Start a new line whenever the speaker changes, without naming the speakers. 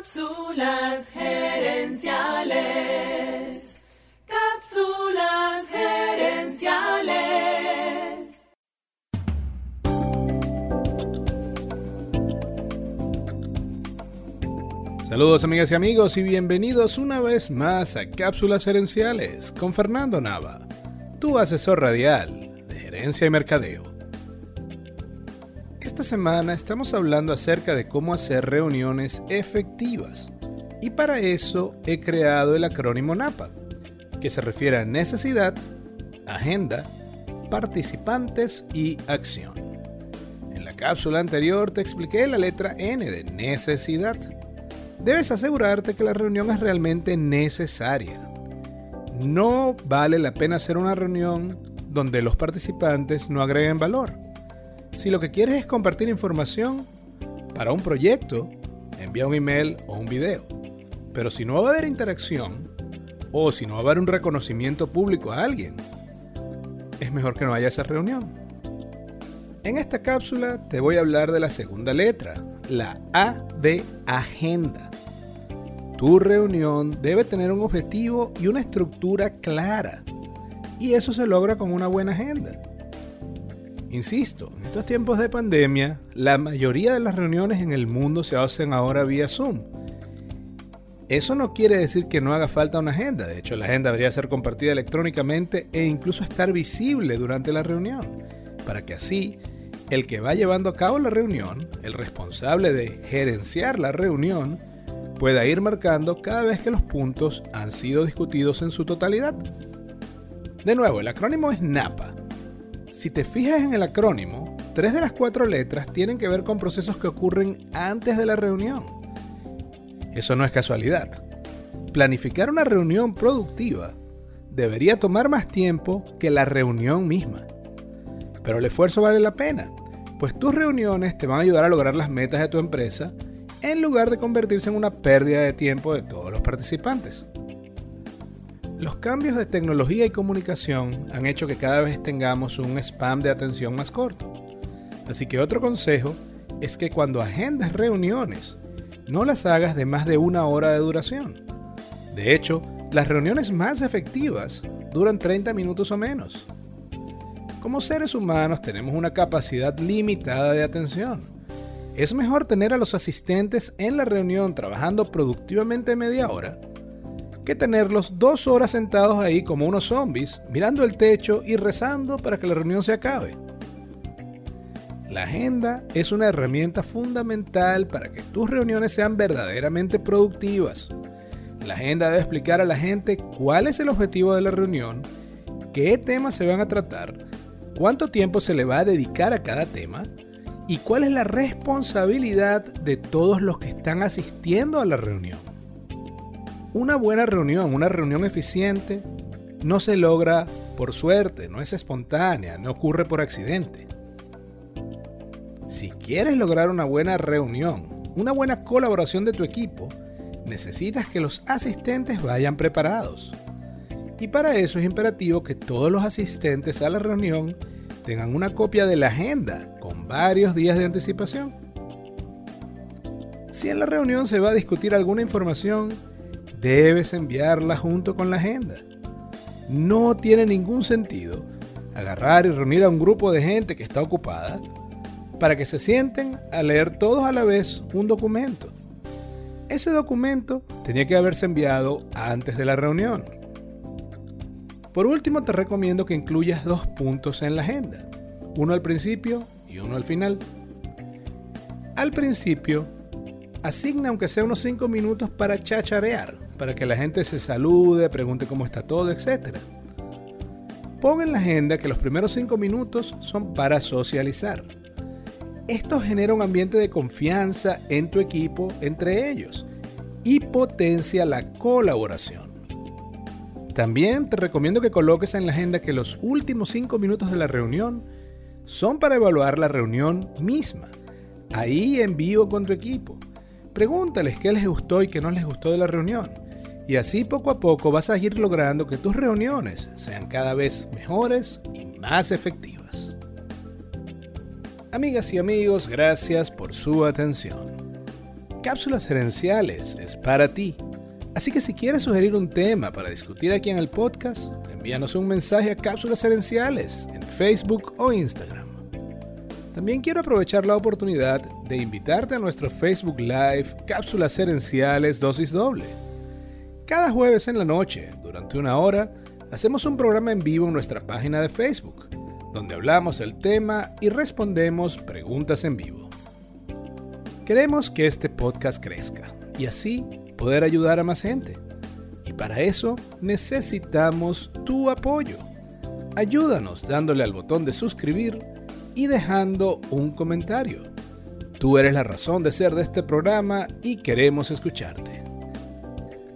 Cápsulas gerenciales. Cápsulas gerenciales.
Saludos amigas y amigos y bienvenidos una vez más a Cápsulas Gerenciales con Fernando Nava, tu asesor radial de gerencia y mercadeo. Esta semana estamos hablando acerca de cómo hacer reuniones efectivas y para eso he creado el acrónimo NAPA, que se refiere a necesidad, agenda, participantes y acción. En la cápsula anterior te expliqué la letra N de necesidad debes asegurarte que la reunión es realmente necesaria. No vale la pena hacer una reunión donde los participantes no agreguen valor. Si lo que quieres es compartir información para un proyecto, envía un email o un video. Pero si no va a haber interacción o si no va a haber un reconocimiento público a alguien, es mejor que no haya esa reunión. En esta cápsula te voy a hablar de la segunda letra, la A de agenda. Tu reunión debe tener un objetivo y una estructura clara. Y eso se logra con una buena agenda. Insisto, en estos tiempos de pandemia, la mayoría de las reuniones en el mundo se hacen ahora vía Zoom. Eso no quiere decir que no haga falta una agenda, de hecho la agenda debería ser compartida electrónicamente e incluso estar visible durante la reunión, para que así el que va llevando a cabo la reunión, el responsable de gerenciar la reunión, pueda ir marcando cada vez que los puntos han sido discutidos en su totalidad. De nuevo, el acrónimo es NAPA. Si te fijas en el acrónimo, tres de las cuatro letras tienen que ver con procesos que ocurren antes de la reunión. Eso no es casualidad. Planificar una reunión productiva debería tomar más tiempo que la reunión misma. Pero el esfuerzo vale la pena, pues tus reuniones te van a ayudar a lograr las metas de tu empresa en lugar de convertirse en una pérdida de tiempo de todos los participantes. Los cambios de tecnología y comunicación han hecho que cada vez tengamos un spam de atención más corto. Así que otro consejo es que cuando agendas reuniones, no las hagas de más de una hora de duración. De hecho, las reuniones más efectivas duran 30 minutos o menos. Como seres humanos tenemos una capacidad limitada de atención es mejor tener a los asistentes en la reunión trabajando productivamente media hora que tenerlos dos horas sentados ahí como unos zombies, mirando el techo y rezando para que la reunión se acabe. La agenda es una herramienta fundamental para que tus reuniones sean verdaderamente productivas. La agenda debe explicar a la gente cuál es el objetivo de la reunión, qué temas se van a tratar, cuánto tiempo se le va a dedicar a cada tema, y cuál es la responsabilidad de todos los que están asistiendo a la reunión. Una buena reunión, una reunión eficiente, no se logra por suerte, no es espontánea, no ocurre por accidente. Si quieres lograr una buena reunión, una buena colaboración de tu equipo, necesitas que los asistentes vayan preparados. Y para eso es imperativo que todos los asistentes a la reunión tengan una copia de la agenda con varios días de anticipación. Si en la reunión se va a discutir alguna información, debes enviarla junto con la agenda. No tiene ningún sentido agarrar y reunir a un grupo de gente que está ocupada para que se sienten a leer todos a la vez un documento. Ese documento tenía que haberse enviado antes de la reunión. Por último, te recomiendo que incluyas dos puntos en la agenda, uno al principio y uno al final. Al principio, asigna aunque sea unos 5 minutos para chacharear, para que la gente se salude, pregunte cómo está todo, etc. Pon en la agenda que los primeros 5 minutos son para socializar. Esto genera un ambiente de confianza en tu equipo entre ellos y potencia la colaboración. También te recomiendo que coloques en la agenda que los últimos 5 minutos de la reunión son para evaluar la reunión misma, ahí en vivo con tu equipo. Pregúntales qué les gustó y qué no les gustó de la reunión. Y así poco a poco vas a ir logrando que tus reuniones sean cada vez mejores y más efectivas. Amigas y amigos, gracias por su atención. Cápsulas Herenciales es para ti. Así que si quieres sugerir un tema para discutir aquí en el podcast, envíanos un mensaje a Cápsulas Herenciales en Facebook o Instagram. También quiero aprovechar la oportunidad de invitarte a nuestro Facebook Live Cápsulas Herenciales Dosis Doble. Cada jueves en la noche, durante una hora, hacemos un programa en vivo en nuestra página de Facebook, donde hablamos el tema y respondemos preguntas en vivo. Queremos que este podcast crezca y así poder ayudar a más gente. Y para eso necesitamos tu apoyo. Ayúdanos dándole al botón de suscribir y dejando un comentario. Tú eres la razón de ser de este programa y queremos escucharte.